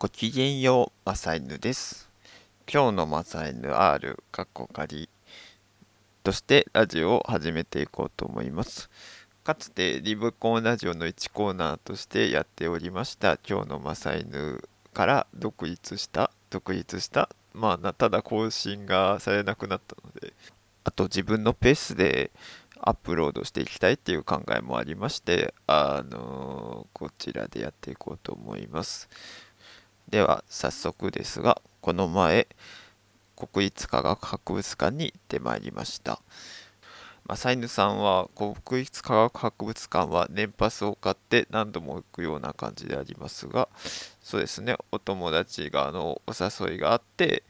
ごきげんよう、マサイヌです。今日のマサイヌ R、カッコ仮としてラジオを始めていこうと思います。かつてリブコンラジオの1コーナーとしてやっておりました今日のマサイヌから独立した独立したまあただ更新がされなくなったのであと自分のペースでアップロードしていきたいっていう考えもありましてあのこちらでやっていこうと思いますでは早速ですがこの前国立科学博物館に行ってまいりましたま、サイヌさんは国立科学博物館は年パスを買って何度も行くような感じでありますがそうですねお友達があのお誘いがあって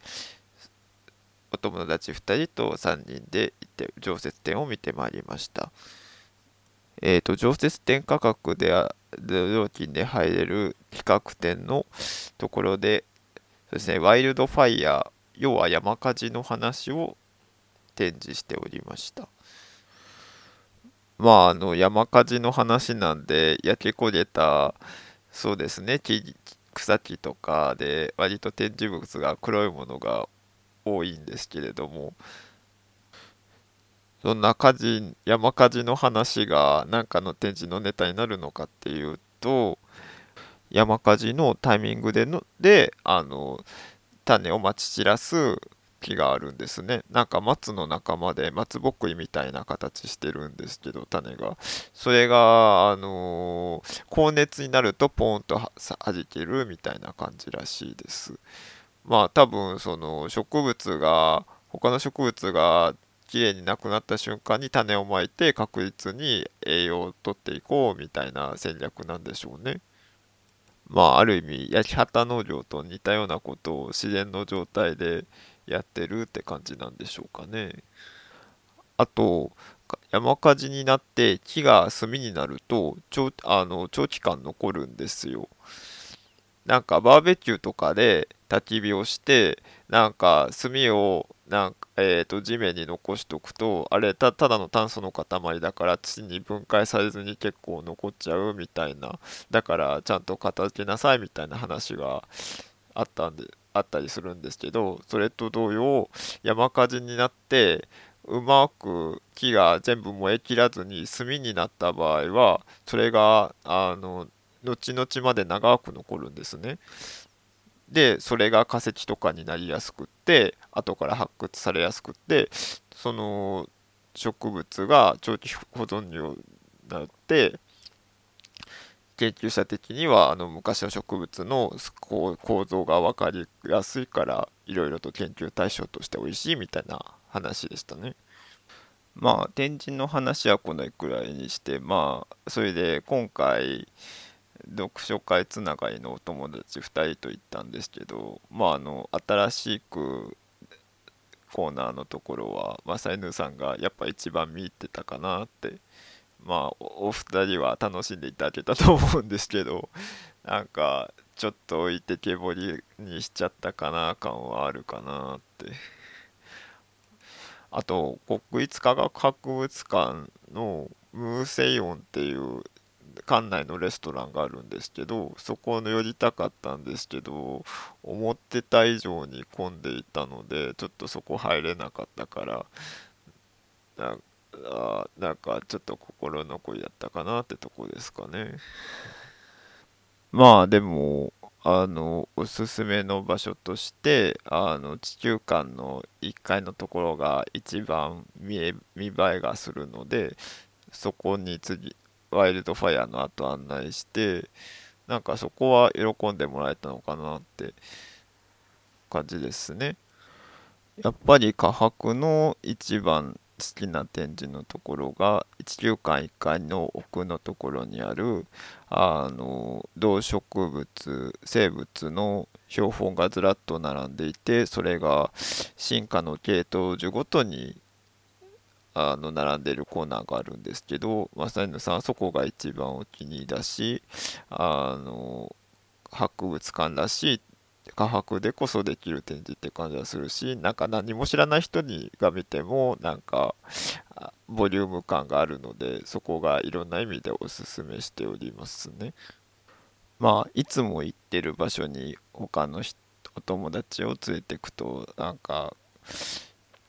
お友達2人と3人で行って常設展を見てまいりました。えーと、常設展価格で料金で入れる企画展のところでそですねワイルドファイヤー要は山火事の話を展示しておりました。まああの山火事の話なんで焼け焦げたそうですね草木とかで割と展示物が黒いものが多いんですけれどもそんな火事山火事の話が何かの展示のネタになるのかっていうと山火事のタイミングでのであの種をまき散らす木があるんですね。なんか松の仲間で松ぼっくりみたいな形してるんですけど種が。それがあのー、高熱になるとポーンとはじけるみたいな感じらしいです。まあ多分その植物が他の植物がきれいになくなった瞬間に種をまいて確実に栄養をとっていこうみたいな戦略なんでしょうね。まあある意味焼き畑農業と似たようなことを自然の状態でやってるって感じなんでしょうかね。あと山火事になって木が炭になると長あの長期間残るんですよ。なんかバーベキューとかで焚き火をしてなんか炭をなんか、えーと、地面に残しておくとあれただの炭素の塊だから土に分解されずに結構残っちゃうみたいな。だからちゃんと片付けなさいみたいな話があったんであったりするんですけどそれと同様山火事になってうまく木が全部燃え切らずに炭になった場合はそれがあの後々まで長く残るんですね。でそれが化石とかになりやすくって後から発掘されやすくってその植物が長期保存になって研究者的にはあの昔の植物の構造が分かりやすいからいろいろと研究対象として美味しいみたいな話でしたね。まあ展示の話はこのくらいにしてまあそれで今回読書会つながりのお友達2人と行ったんですけどまああの新しくコーナーのところはマサイヌさんがやっぱ一番見入ってたかなってまあお二人は楽しんでいただけたと思うんですけどなんかちょっと置いてけぼりにしちゃったかな感はあるかなって。あと国立科学博物館のムーセイオンっていう館内のレストランがあるんですけどそこの寄りたかったんですけど思ってた以上に混んでいたのでちょっとそこ入れなかったからあなんかちょっと心残りだったかなってとこですかね。まあでもあのおすすめの場所としてあの地球館の1階のところが一番見え見栄えがするのでそこに次ワイルドファイアの後案内してなんかそこは喜んでもらえたのかなって感じですね。やっぱり科博の一番好きな展示のところが地球館1階の奥のところにあるあの動植物生物の標本がずらっと並んでいてそれが進化の系統樹ごとにあの並んでるコーナーがあるんですけど正犬さんそこが一番お気に入りだしあの博物館らしい科博でこそできる展示って感じがするしなんか何も知らない人にが見てもなんかボリューム感があるのでそこがいろんな意味でおすすめしておりますね。まあいつも行ってる場所に他のお友達を連れてくとなんか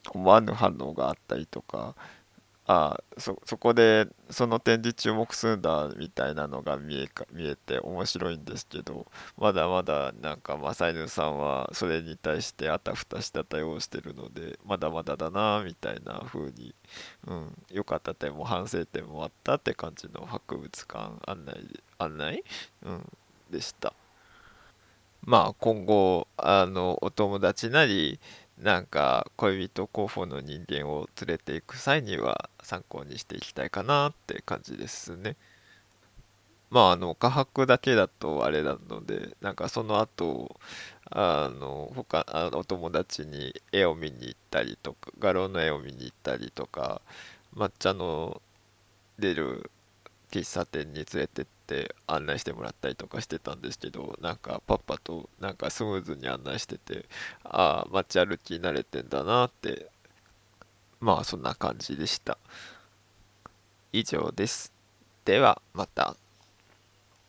思わぬ反応があったりとかあそそこでその展示注目するんだみたいなのが見えか見えて面白いんですけどまだまだなんかマサイヌさんはそれに対してあたふたした対応してるのでまだまだだなみたいな風に、うん、良かった点も反省点もあったって感じの博物館案内案内、うん、でした。まあ今後あのお友達なりなんか恋人候補の人間を連れていく際には参考にしていきたいかなって感じですね。まああの画伯だけだとあれなのでなんかその後あの他あのお友達に絵を見に行ったりとか画廊の絵を見に行ったりとか抹茶の出る喫茶店に連れてって案内してもらったりとかしてたんですけどなんかパパとなんかスムーズに案内しててああ街歩き慣れてんだなってまあそんな感じでした。以上です。ではまた。